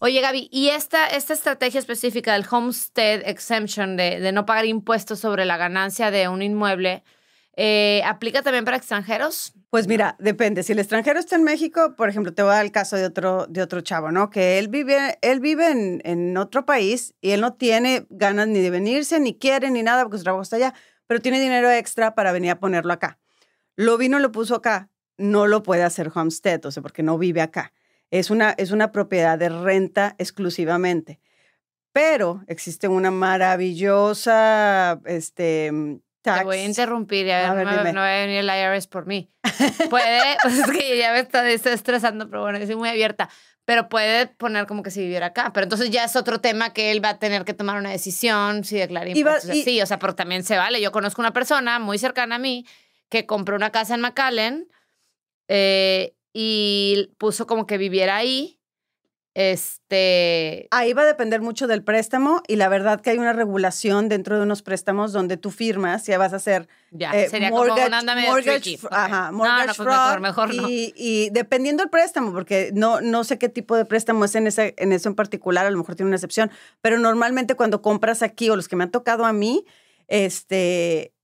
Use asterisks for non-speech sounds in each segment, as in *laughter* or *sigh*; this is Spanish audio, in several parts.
Oye, Gaby, ¿y esta, esta estrategia específica del homestead exemption, de, no pagar impuestos sobre la ganancia de un inmueble, eh, ¿aplica también para extranjeros? Pues mira, depende. Si el extranjero está en México, por ejemplo, te voy a dar el caso de otro, de otro chavo, ¿no? Que él vive, él vive en, en otro país y él no tiene ganas ni de venirse, ni quiere, ni nada, porque su trabajo está allá, pero tiene dinero extra para venir a ponerlo acá. Lo vino, lo puso acá. No lo puede hacer homestead, o sea, porque no vive acá. Es una, es una propiedad de renta exclusivamente. Pero existe una maravillosa este, te voy a interrumpir y a ver, no, no, va a venir el IRS por mí. *laughs* Puede, *laughs* pues es que ya me está, estresando, pero bueno, yo soy muy abierta. Pero puede poner como que si viviera acá. Pero entonces ya es otro tema que él va a tener que tomar una decisión, si declarar impuestos. Sí, o sea, pero también se vale. Yo conozco una persona muy cercana a mí que compró una casa en McAllen eh, y puso como que viviera ahí este. Ahí va a depender mucho del préstamo y la verdad que hay una regulación dentro de unos préstamos donde tú firmas, ya vas a hacer. Ya, eh, sería mortgage, como un mortgage, ajá, mortgage no, no, mejor, no. Y, y, dependiendo del préstamo, porque no, no sé qué tipo de préstamo es en, ese, en eso en particular, a lo mejor tiene una excepción, pero normalmente cuando compras aquí o los que me han tocado a mí, este,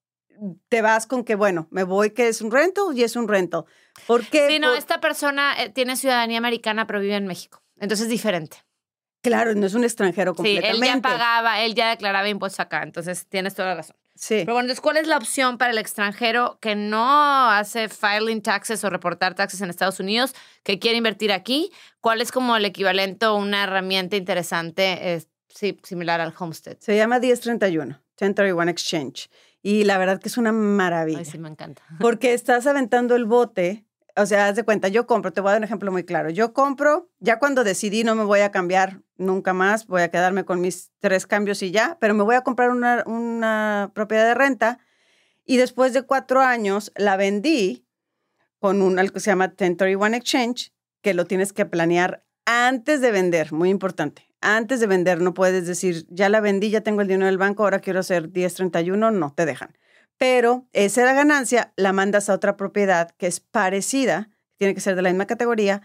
te vas con que, bueno, me voy que es un rento y es un rento. ¿Por qué? Sí, no, esta persona eh, tiene ciudadanía americana, pero vive en México. Entonces es diferente. Claro, no es un extranjero completamente. Sí, él ya pagaba, él ya declaraba impuestos acá, entonces tienes toda la razón. Sí. Pero bueno, entonces, ¿cuál es la opción para el extranjero que no hace filing taxes o reportar taxes en Estados Unidos, que quiere invertir aquí? ¿Cuál es como el equivalente o una herramienta interesante, sí, similar al Homestead? Se llama 1031, 1031 Exchange. Y la verdad que es una maravilla. Ay, sí, me encanta. *laughs* Porque estás aventando el bote o sea, haz de cuenta, yo compro, te voy a dar un ejemplo muy claro. Yo compro, ya cuando decidí no me voy a cambiar nunca más, voy a quedarme con mis tres cambios y ya, pero me voy a comprar una, una propiedad de renta y después de cuatro años la vendí con un, algo que se llama 1031 Exchange, que lo tienes que planear antes de vender, muy importante. Antes de vender no puedes decir, ya la vendí, ya tengo el dinero del banco, ahora quiero hacer 1031, no, te dejan pero esa ganancia la mandas a otra propiedad que es parecida, tiene que ser de la misma categoría,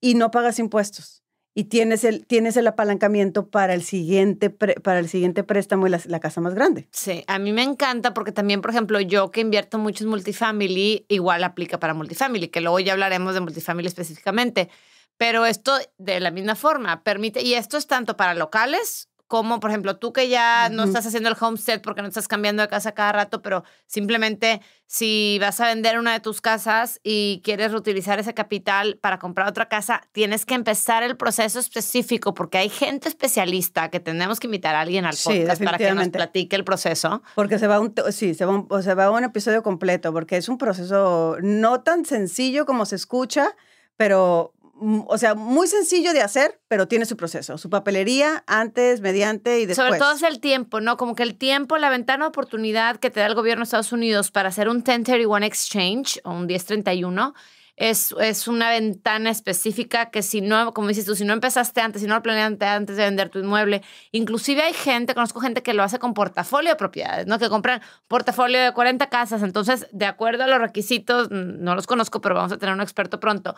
y no pagas impuestos. Y tienes el, tienes el apalancamiento para el siguiente, para el siguiente préstamo y la, casa más grande. Sí, a mí me encanta porque también, por ejemplo, yo que invierto mucho en multifamily, igual aplica para multifamily, que luego ya hablaremos de multifamily específicamente. Pero esto de la misma forma permite, y esto es tanto para locales como, por ejemplo, tú que ya no estás haciendo el homestead porque no estás cambiando de casa cada rato, pero simplemente si vas a vender una de tus casas y quieres reutilizar ese capital para comprar otra casa, tienes que empezar el proceso específico porque hay gente especialista que tenemos que invitar a alguien al podcast para que nos platique el proceso. Porque se va un, sí, se va un, se va un episodio completo porque es un proceso no tan sencillo como se escucha, pero o sea, muy sencillo de hacer, pero tiene su proceso, su papelería antes, mediante y después. Sobre todo es el tiempo, ¿no? Como que el tiempo, la ventana de oportunidad que te da el gobierno de Estados Unidos para hacer un 1031 exchange o un 1031 es, es una ventana específica que si no, como dices tú, si no empezaste antes, si no lo planeaste antes de vender tu inmueble, inclusive hay gente, conozco gente que lo hace con portafolio de propiedades, ¿no? Que compran portafolio de 40 casas, entonces, de acuerdo a los requisitos, no los conozco, pero vamos a tener un experto pronto.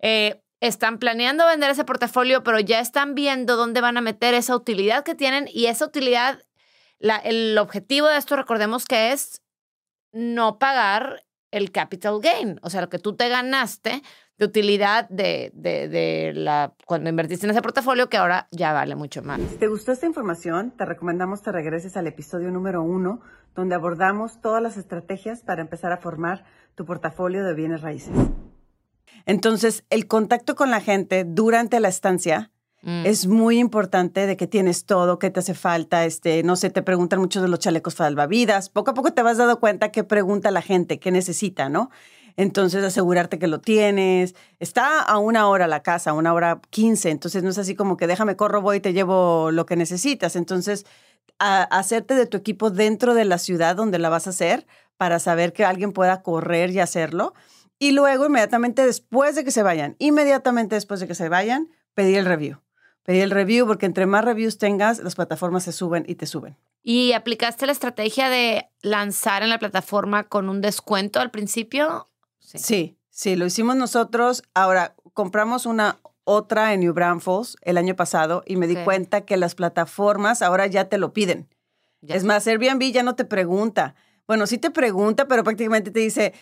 Eh, están planeando vender ese portafolio, pero ya están viendo dónde van a meter esa utilidad que tienen y esa utilidad, la, el objetivo de esto, recordemos que es no pagar el capital gain, o sea, lo que tú te ganaste de utilidad de, de, de, la, cuando invertiste en ese portafolio que ahora ya vale mucho más. Si te gustó esta información, te recomendamos que regreses al episodio número uno, donde abordamos todas las estrategias para empezar a formar tu portafolio de bienes raíces. Entonces, el contacto con la gente durante la estancia mm. es muy importante de que tienes todo, que te hace falta, este, no sé, te preguntan mucho de los chalecos salvavidas, poco a poco te vas dando cuenta qué pregunta la gente, qué necesita, ¿no? entonces asegurarte que lo tienes. Está a una hora la casa, a una hora quince, entonces no es así como que déjame corro, voy y te llevo lo que necesitas. Entonces, hacerte de tu equipo dentro de la ciudad donde la vas a hacer para saber que alguien pueda correr y hacerlo. Y luego, inmediatamente después de que se vayan, inmediatamente después de que se vayan, pedir el review. Pedir el review porque entre más reviews tengas, las plataformas se suben y te suben. ¿Y aplicaste la estrategia de lanzar en la plataforma con un descuento al principio? Sí, sí, lo hicimos nosotros. Ahora, compramos una otra en New Braunfels el año pasado y me di cuenta que las plataformas ahora ya te lo piden. Es más, Airbnb ya no te pregunta. Bueno, sí te pregunta, pero prácticamente te dice,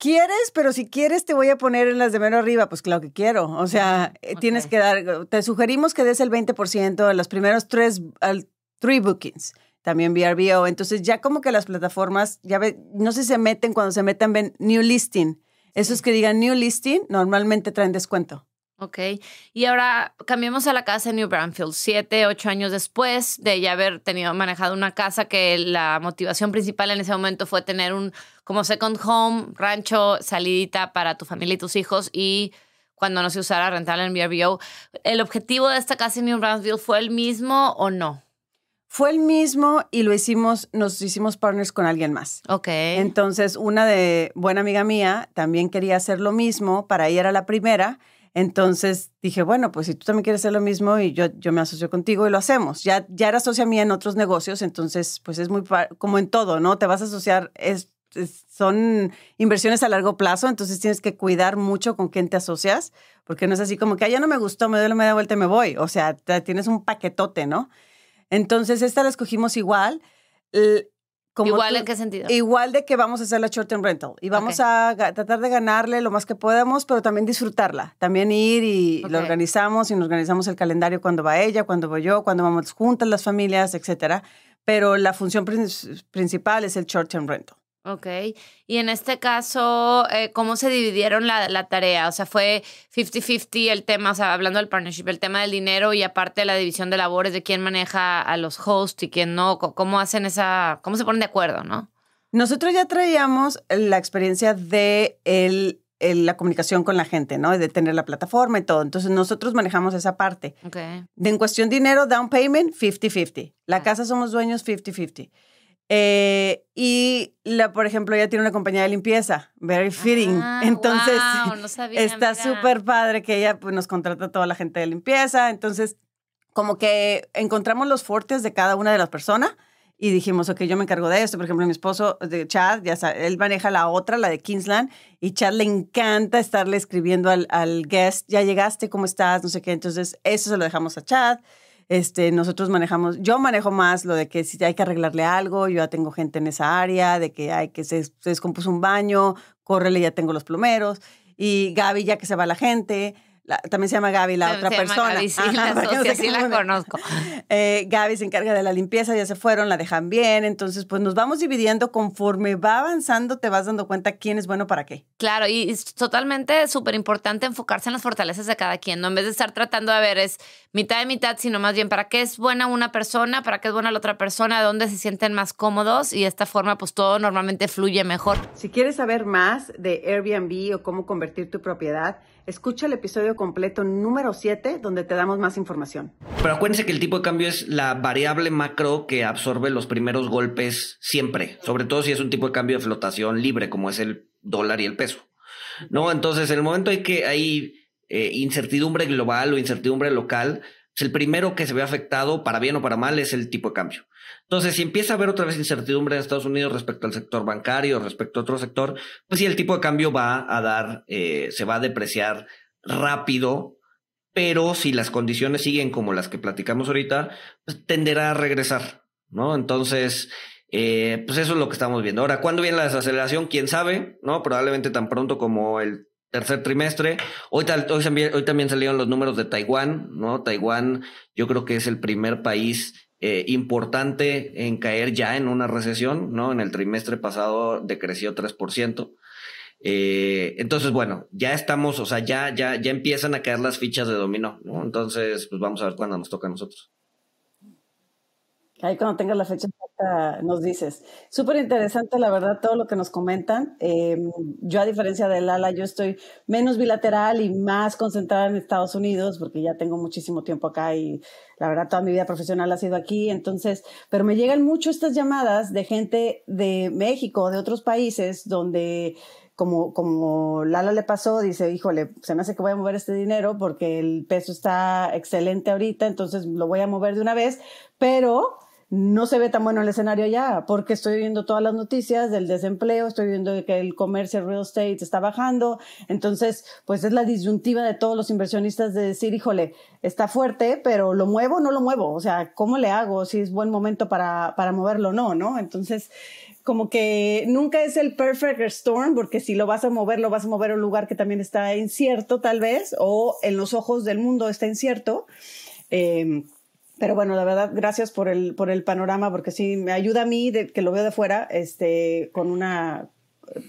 ¿quieres? Pero si quieres te voy a poner en las de menos arriba. Pues claro que quiero. O sea, eh, tienes que dar, te sugerimos que des el 20% de los primeros tres, al, three bookings. También VRBO. Entonces ya como que las plataformas, ya ve, no sé si se meten, cuando se metan ven New Listing. Esos que digan New Listing normalmente traen descuento. Ok. Y ahora cambiamos a la casa en New Braunfield, siete, ocho años después de ya haber tenido manejado una casa que la motivación principal en ese momento fue tener un como second home, rancho, salidita para tu familia y tus hijos y cuando no se usara rentar en VRBO. ¿El objetivo de esta casa en New Braunfield fue el mismo o no? Fue el mismo y lo hicimos, nos hicimos partners con alguien más. Ok. Entonces, una de buena amiga mía también quería hacer lo mismo, para ella era la primera entonces dije, bueno, pues si tú también quieres hacer lo mismo y yo, yo me asocio contigo y lo hacemos. Ya, ya era socia mía en otros negocios, entonces pues es muy como en todo, ¿no? Te vas a asociar, es, son inversiones a largo plazo, entonces tienes que cuidar mucho con quién te asocias, porque no es así como que, ah, ya no me gustó, me doy la media vuelta y me voy. O sea, tienes un paquetote, ¿no? Entonces esta la escogimos igual. ¿Igual en qué sentido? Igual de que vamos a hacer la short term rental y vamos a tratar de ganarle lo más que podamos, pero también disfrutarla. También ir y lo organizamos y nos organizamos el calendario cuando va ella, cuando voy yo, cuando vamos juntas las familias, etcétera. Pero la función principal es el short term rental. Ok. Y en este caso, eh, ¿cómo se dividieron la, la, tarea? O sea, fue 50-50 el tema, o sea, hablando del partnership, el tema del dinero y aparte la división de labores de quién maneja a los hosts y quién no. ¿Cómo hacen esa, cómo se ponen de acuerdo, no? Nosotros ya traíamos la experiencia de el, la comunicación con la gente, ¿no? De tener la plataforma y todo. Entonces, nosotros manejamos esa parte. Okay. De en cuestión dinero, down payment, 50-50. La ah. casa somos dueños, 50-50. Eh, y, la, por ejemplo, ella tiene una compañía de limpieza, Very Fitting. Ah, entonces, no está súper padre que ella pues, nos contrata a toda la gente de limpieza. Entonces, como que encontramos los fuertes de cada una de las personas y dijimos, ok, yo me encargo de esto. Por ejemplo, mi esposo, de Chad, ya sabe, él maneja la otra, la de Kingsland, y Chad le encanta estarle escribiendo al, al guest, ya llegaste, ¿cómo estás? No sé qué. Entonces, eso se lo dejamos a Chad. Este, nosotros manejamos, yo manejo más lo de que si hay que arreglarle algo, yo ya tengo gente en esa área, de que hay que se, se descompuso un baño, córrele, ya tengo los plomeros. Y Gaby, ya que se va la gente, también se llama Gaby, la otra persona. Gaby, sí, la sí la conozco. Eh, Gaby se encarga de la limpieza, ya se fueron, la dejan bien. Entonces, pues nos vamos dividiendo conforme va avanzando, te vas dando cuenta quién es bueno para qué. Claro, y es totalmente súper importante enfocarse en las fortalezas de cada quien, ¿no? En vez de estar tratando de ver es mitad de mitad, sino más bien para qué es buena una persona, para qué es buena la otra persona, dónde se sienten más cómodos y de esta forma, pues todo normalmente fluye mejor. Si quieres saber más de Airbnb o cómo convertir tu propiedad, Escucha el episodio completo número 7 donde te damos más información. Pero acuérdense que el tipo de cambio es la variable macro que absorbe los primeros golpes siempre, sobre todo si es un tipo de cambio de flotación libre como es el dólar y el peso. ¿No? Entonces, en el momento hay que hay eh, incertidumbre global o incertidumbre local, el primero que se ve afectado, para bien o para mal, es el tipo de cambio. Entonces, si empieza a haber otra vez incertidumbre en Estados Unidos respecto al sector bancario, respecto a otro sector, pues sí, el tipo de cambio va a dar, eh, se va a depreciar rápido, pero si las condiciones siguen como las que platicamos ahorita, pues tenderá a regresar, ¿no? Entonces, eh, pues eso es lo que estamos viendo. Ahora, ¿cuándo viene la desaceleración? ¿Quién sabe? ¿No? Probablemente tan pronto como el tercer trimestre. Hoy, hoy, hoy, también salieron los números de Taiwán, ¿no? Taiwán yo creo que es el primer país eh, importante en caer ya en una recesión, ¿no? En el trimestre pasado decreció 3%. Eh, entonces, bueno, ya estamos, o sea, ya, ya, ya empiezan a caer las fichas de dominó, ¿no? Entonces, pues vamos a ver cuándo nos toca a nosotros. Ahí cuando tengas la fecha nos dices. Súper interesante, la verdad, todo lo que nos comentan. Em, yo, a diferencia de Lala, yo estoy menos bilateral y más concentrada en Estados Unidos, porque ya tengo muchísimo tiempo acá y la verdad toda mi vida profesional ha sido aquí. Entonces, pero me llegan mucho estas llamadas de gente de México, de otros países, donde como, como Lala le pasó, dice, híjole, se me hace que voy a mover este dinero porque el peso está excelente ahorita, entonces lo voy a mover de una vez, pero no se ve tan bueno el escenario ya, porque estoy viendo todas las noticias del desempleo, estoy viendo que el comercio real estate está bajando, entonces, pues es la disyuntiva de todos los inversionistas de decir, híjole, está fuerte, pero lo muevo o no lo muevo, o sea, ¿cómo le hago? Si es buen momento para, para moverlo o no, ¿no? Entonces, como que nunca es el perfect storm, porque si lo vas a mover, lo vas a mover a un lugar que también está incierto, tal vez, o en los ojos del mundo está incierto. Eh, pero bueno, la verdad, gracias por el, por el panorama, porque sí me ayuda a mí, de, que lo veo de fuera, este, con una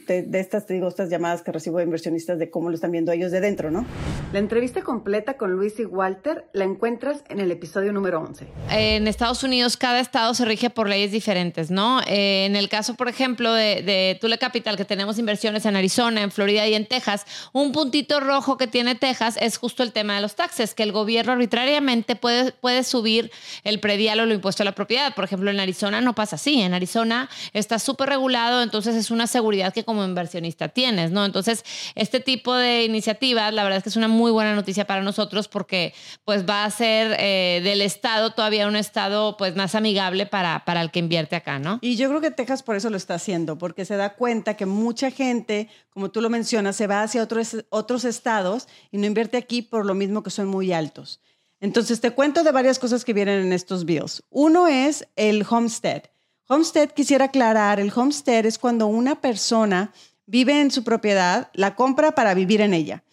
de, estas, te digo, estas llamadas que recibo de inversionistas de cómo lo están viendo ellos de dentro, ¿no? La entrevista completa con Luis y Walter la encuentras en el episodio número 11. En Estados Unidos, cada estado se rige por leyes diferentes, ¿no? Eh, en el caso, por ejemplo, de, de Tule Capital, que tenemos inversiones en Arizona, en Florida y en Texas, un puntito rojo que tiene Texas es justo el tema de los taxes, que el gobierno arbitrariamente puede, puede subir el predial o lo impuesto a la propiedad. Por ejemplo, en Arizona no pasa así. En Arizona está súper regulado, entonces es una seguridad que como inversionista tienes, ¿no? Entonces, este tipo de iniciativas, la verdad es que es una muy buena noticia para nosotros porque pues va a ser eh, del Estado todavía un Estado pues más amigable para, para el que invierte acá, ¿no? Y yo creo que Texas por eso lo está haciendo, porque se da cuenta que mucha gente, como tú lo mencionas, se va hacia otros, otros estados y no invierte aquí por lo mismo que son muy altos. Entonces, te cuento de varias cosas que vienen en estos bills. Uno es el homestead. Homestead, quisiera aclarar, el homestead es cuando una persona vive en su propiedad, la compra para vivir en ella.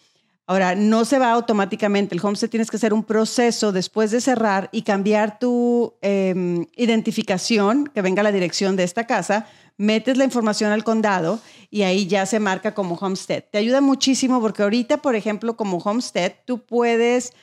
Ahora, no se va automáticamente. El homestead tienes que hacer un proceso después de cerrar y cambiar tu em, identificación, que venga la dirección de esta casa, metes la información al condado y ahí ya se marca como homestead. Te ayuda muchísimo porque ahorita, por ejemplo, como homestead, tú puedes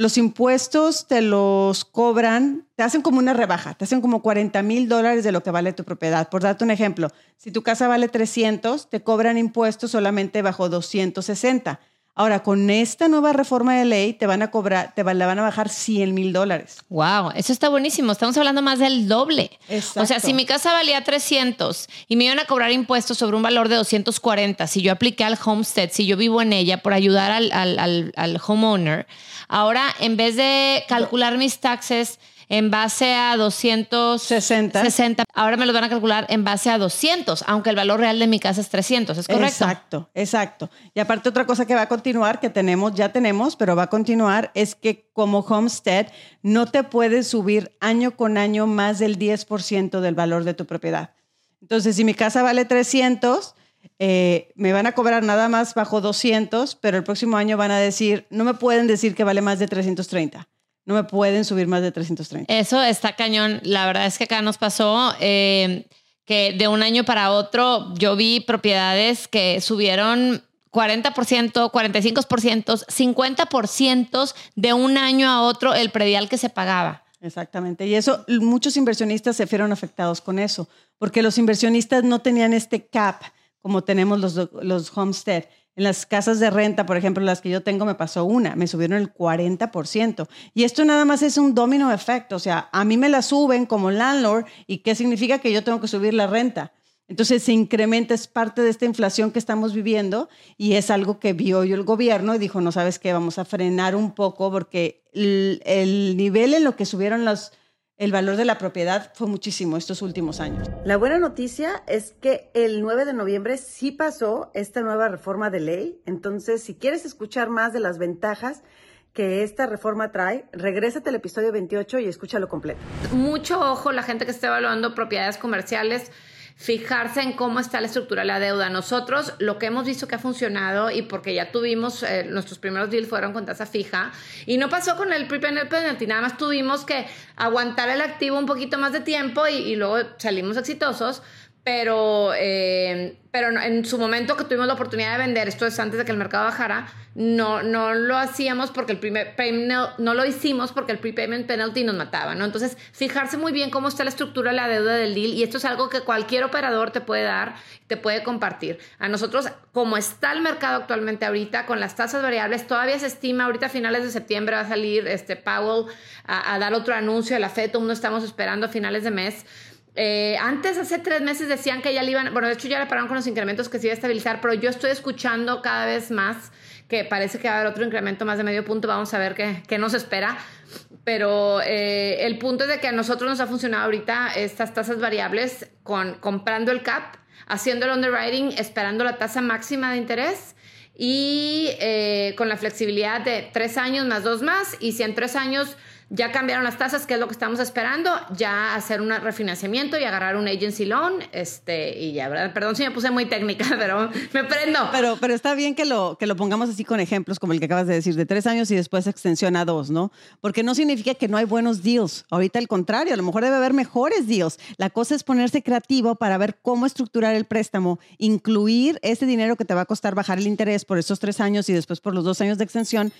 los impuestos te los cobran, te hacen como una rebaja, te hacen como 40 mil dólares de lo que vale tu propiedad. Por darte un ejemplo, si tu casa vale 300, te cobran impuestos solamente bajo 260. Ahora, con esta nueva reforma de ley, te van a cobrar, te van, van a bajar 100 mil dólares. Wow, eso está buenísimo. Estamos hablando más del doble. O sea, si mi casa valía 300 y me iban a cobrar impuestos sobre un valor de 240, si yo apliqué al homestead, si yo vivo en ella por ayudar al, al, al homeowner, ahora en vez de calcular mis taxes en base a 260. 60. Ahora me lo van a calcular en base a 200, aunque el valor real de mi casa es 300, ¿es correcto? Exacto, exacto. Y aparte otra cosa que va a continuar, que tenemos, ya tenemos, pero va a continuar, es que como homestead no te puedes subir año con año más del 10% del valor de tu propiedad. Entonces, si mi casa vale 300, eh, me van a cobrar nada más bajo 200, pero el próximo año van a decir, no me pueden decir que vale más de 330 no me pueden subir más de 330. Eso está cañón. La verdad es que acá nos pasó eh, que de un año para otro yo vi propiedades que subieron 40%, 45%, 50% de un año a otro el predial que se pagaba. Exactamente. Y eso, muchos inversionistas se fueron afectados con eso, porque los inversionistas no tenían este cap como tenemos los, los homestead. Las casas de renta, por ejemplo, las que yo tengo, me pasó una, me subieron el 40%. Y esto nada más es un domino efecto, o sea, a mí me la suben como landlord y qué significa que yo tengo que subir la renta. Entonces se incrementa, es parte de esta inflación que estamos viviendo y es algo que vio yo el gobierno y dijo, no sabes qué, vamos a frenar un poco porque el, el nivel en lo que subieron los, el valor de la propiedad fue muchísimo estos últimos años. La buena noticia es que el 9 de noviembre sí pasó esta nueva reforma de ley. Entonces, si quieres escuchar más de las ventajas que esta reforma trae, regrésate al episodio 28 y escúchalo completo. Mucho ojo la gente que está evaluando propiedades comerciales fijarse en cómo está la estructura de la deuda. Nosotros lo que hemos visto que ha funcionado y porque ya tuvimos, eh, nuestros primeros deals fueron con tasa fija y no pasó con el prepayment penalty, nada más tuvimos que aguantar el activo un poquito más de tiempo y, y luego salimos exitosos pero, eh, pero en su momento que tuvimos la oportunidad de vender, esto es antes de que el mercado bajara, no, no lo hacíamos porque el primer no lo hicimos porque el prepayment penalty nos mataba, ¿no? Entonces, fijarse muy bien cómo está la estructura de la deuda del deal y esto es algo que cualquier operador te puede dar, te puede compartir. A nosotros, como está el mercado actualmente ahorita, con las tasas variables, todavía se estima, ahorita a finales de septiembre va a salir este Powell a, dar otro anuncio de la FED, todo estamos esperando a finales de mes eh, antes, hace tres meses, decían que ya le iban, bueno, de hecho ya le pararon con los incrementos que se iba a estabilizar, pero yo estoy escuchando cada vez más que parece que va a haber otro incremento más de medio punto, vamos a ver qué, qué nos espera. Pero eh, el punto es de que a nosotros nos ha funcionado ahorita estas tasas variables con comprando el CAP, haciendo el underwriting, esperando la tasa máxima de interés y eh, con la flexibilidad de tres años más dos más. Y si en tres años ya cambiaron las tasas, que es lo que estamos esperando, ya hacer un refinanciamiento y agarrar un agency loan, este, y ya, ¿verdad? Perdón si me puse muy técnica, *laughs* pero me prendo. Pero, pero está bien que lo, que lo pongamos así con ejemplos como el que acabas de decir, de tres años y después extensión a dos, ¿no? Porque no significa que no hay buenos deals. Ahorita al contrario, a lo mejor debe haber mejores deals. La cosa es ponerse creativo para ver cómo estructurar el préstamo, incluir ese dinero que te va a costar bajar el interés por esos tres años y después por los dos años de extensión,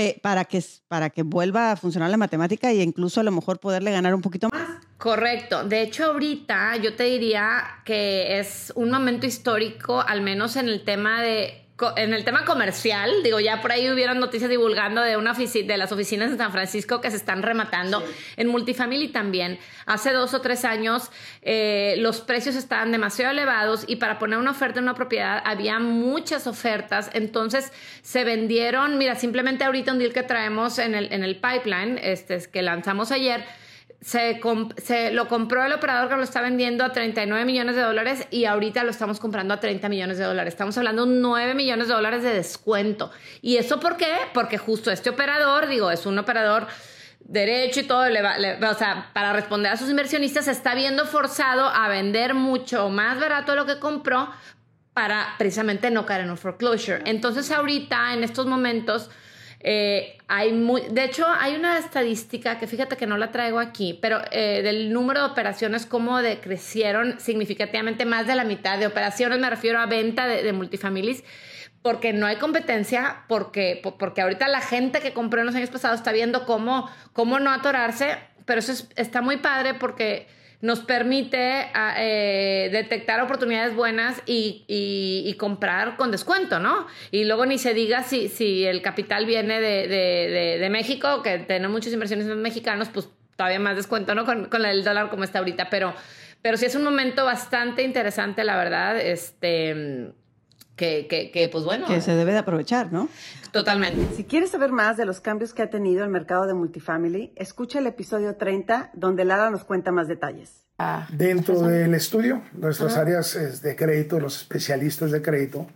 eh, para, que, para que vuelva a funcionar la matemática e incluso a lo mejor poderle ganar un poquito más. Correcto. De hecho, ahorita yo te diría que es un momento histórico, al menos en el tema de en el tema comercial, digo, ya por ahí hubieron noticias divulgando de una de las oficinas de San Francisco que se están rematando. En multifamily también. Hace dos o tres años eh, los precios estaban demasiado elevados y para poner una oferta en una propiedad había muchas ofertas. Entonces se vendieron, mira, simplemente ahorita un deal que traemos en el, en el pipeline, este, que lanzamos ayer se, se, lo compró el operador que lo está vendiendo a 39 millones de dólares y ahorita lo estamos comprando a 30 millones de dólares. Estamos hablando de 9 millones de dólares de descuento. ¿Y eso por qué? Porque justo este operador, digo, es un operador derecho y todo, o sea, para responder a sus inversionistas, se está viendo forzado a vender mucho más barato de lo que compró para precisamente no caer en un foreclosure. Entonces ahorita, en estos momentos eh, hay muy, de hecho, hay una estadística que fíjate que no la traigo aquí, pero eh, del número de operaciones, cómo decrecieron significativamente más de la mitad de operaciones, me refiero a venta de, de multifamilies, porque no hay competencia, porque, porque ahorita la gente que compró en los años pasados está viendo cómo, cómo no atorarse, pero eso está muy padre porque nos permite ah, eh, detectar oportunidades buenas y, y, comprar con descuento, ¿no? Y luego ni se diga si, si el capital viene de, de, de, México, que tenemos muchas inversiones mexicanos, pues todavía más descuento, ¿no? Con, con el dólar como está ahorita, pero, pero sí es un momento bastante interesante, la verdad, este... Que, que, que, pues bueno. Que se debe de aprovechar, ¿no? Totalmente. Si quieres saber más de los cambios que ha tenido el mercado de multifamily, escucha el episodio 30 donde Lara nos cuenta más detalles. Ah, Dentro del estudio, nuestras áreas de crédito, los especialistas de crédito,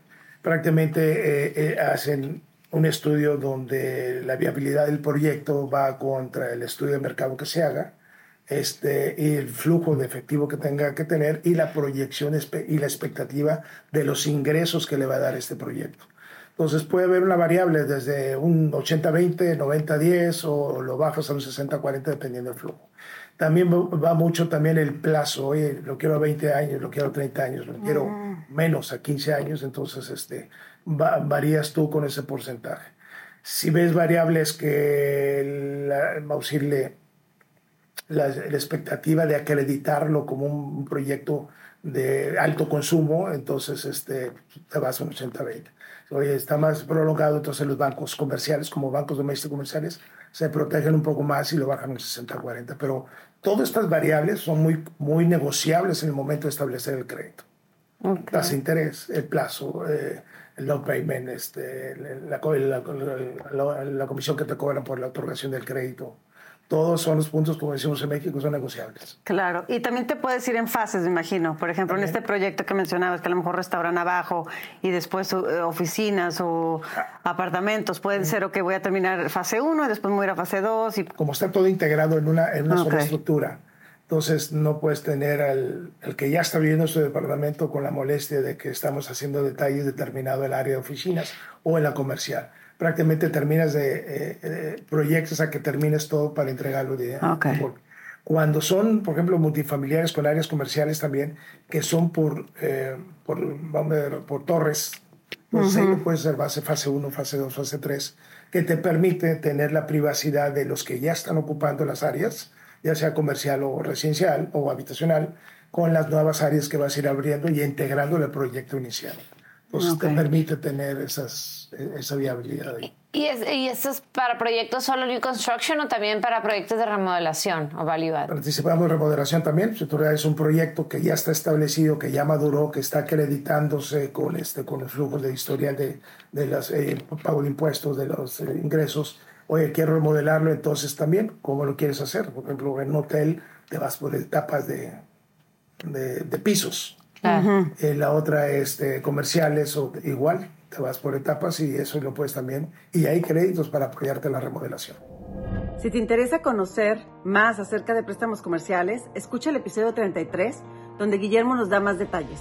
prácticamente eh, eh, hacen un estudio donde la viabilidad del proyecto va contra el estudio de mercado que se haga este, y el flujo de efectivo que tenga que tener y la proyección y la expectativa de los ingresos que le va a dar este proyecto. Entonces puede haber una variable desde un 80-20, 90-10 o lo bajas a un 60-40 dependiendo del flujo. También va mucho también el plazo, oye, lo quiero a 20 años, lo quiero a 30 años, lo quiero menos a 15 años, entonces este, varías tú con ese porcentaje. Si ves variables que la, decirle, la, la expectativa de acreditarlo como un proyecto de alto consumo, entonces este, te vas a un 80-20 oye, está más prolongado, entonces los bancos comerciales, como bancos domésticos comerciales, se protegen un poco más y lo bajan un 60-40. Pero todas estas variables son muy, muy negociables en el momento de establecer el crédito. Okay. De interés, el plazo, eh, el no payment, este, la, la, la, comisión que te cobran por la otorgación del crédito todos son los puntos, como decimos en México, son negociables. Claro, y también te puedes ir en fases, me imagino. Por ejemplo, en este proyecto que mencionabas, que a lo mejor restauran abajo y después eh, oficinas o apartamentos, pueden ser, ok, voy a terminar fase 1 y después voy a ir a fase 2. Y... Como está todo integrado en una, en una sola estructura, entonces no puedes tener al, el que ya está viviendo su departamento con la molestia de que estamos haciendo detalles determinado en el área de oficinas o en la comercial prácticamente terminas de, eh, proyectos a que termines todo para entregarlo. De, Cuando son, por ejemplo, multifamiliares con áreas comerciales también, que son por, eh, por, vamos a ver, por torres, pues ahí puede ser base fase 1, fase 2, fase 3, que te permite tener la privacidad de los que ya están ocupando las áreas, ya sea comercial o residencial o habitacional, con las nuevas áreas que vas a ir abriendo y integrando el proyecto inicial. Entonces te permite tener esas, esa viabilidad ahí. ¿Y, es, ¿Y esto es para proyectos solo New Construction o también para proyectos de remodelación o value add? Participamos en remodelación también. Si tú es un proyecto que ya está establecido, que ya maduró, que está acreditándose con, este, con el flujo de historial de, de los eh, pago de impuestos, de los eh, ingresos. Oye, quiero remodelarlo, entonces también, ¿cómo lo quieres hacer? Por ejemplo, en un hotel te vas por etapas de, de, pisos. Eh, la otra es de comerciales o igual, te vas por etapas y eso lo puedes también. Y hay créditos para apoyarte en la remodelación. Si te interesa conocer más acerca de préstamos comerciales, escucha el episodio 33, donde Guillermo nos da más detalles.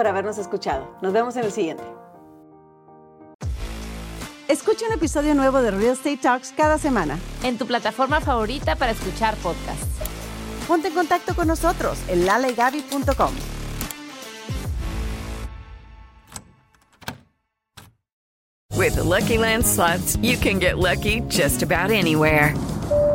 por habernos escuchado. Nos vemos en el siguiente. Escucha un episodio nuevo de Real Estate Talks cada semana. En tu plataforma favorita para escuchar podcasts. Ponte en contacto con nosotros en lalegaby.com. With the Lucky Land slots, you can get lucky just about anywhere.